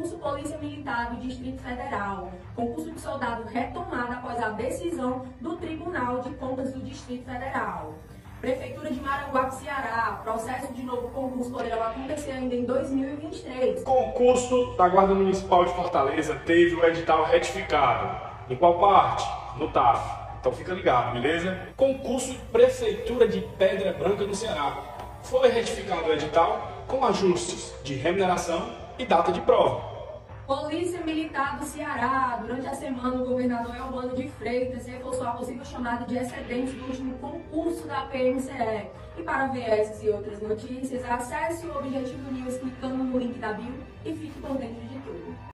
concurso Polícia Militar do Distrito Federal. Concurso de soldado retomado após a decisão do Tribunal de Contas do Distrito Federal. Prefeitura de Maranguape, Ceará. Processo de novo concurso poderá acontecer ainda em 2023. Concurso da Guarda Municipal de Fortaleza teve o edital retificado. Em qual parte? No TAF. Então fica ligado, beleza? Concurso Prefeitura de Pedra Branca no Ceará. Foi retificado o edital com ajustes de remuneração e data de prova. Polícia Militar do Ceará. Durante a semana, o governador Elmano de Freitas reforçou a possível chamada de excedentes do último concurso da PMCE. E para ver essas e outras notícias, acesse o Objetivo News clicando no link da bio e fique por dentro de tudo.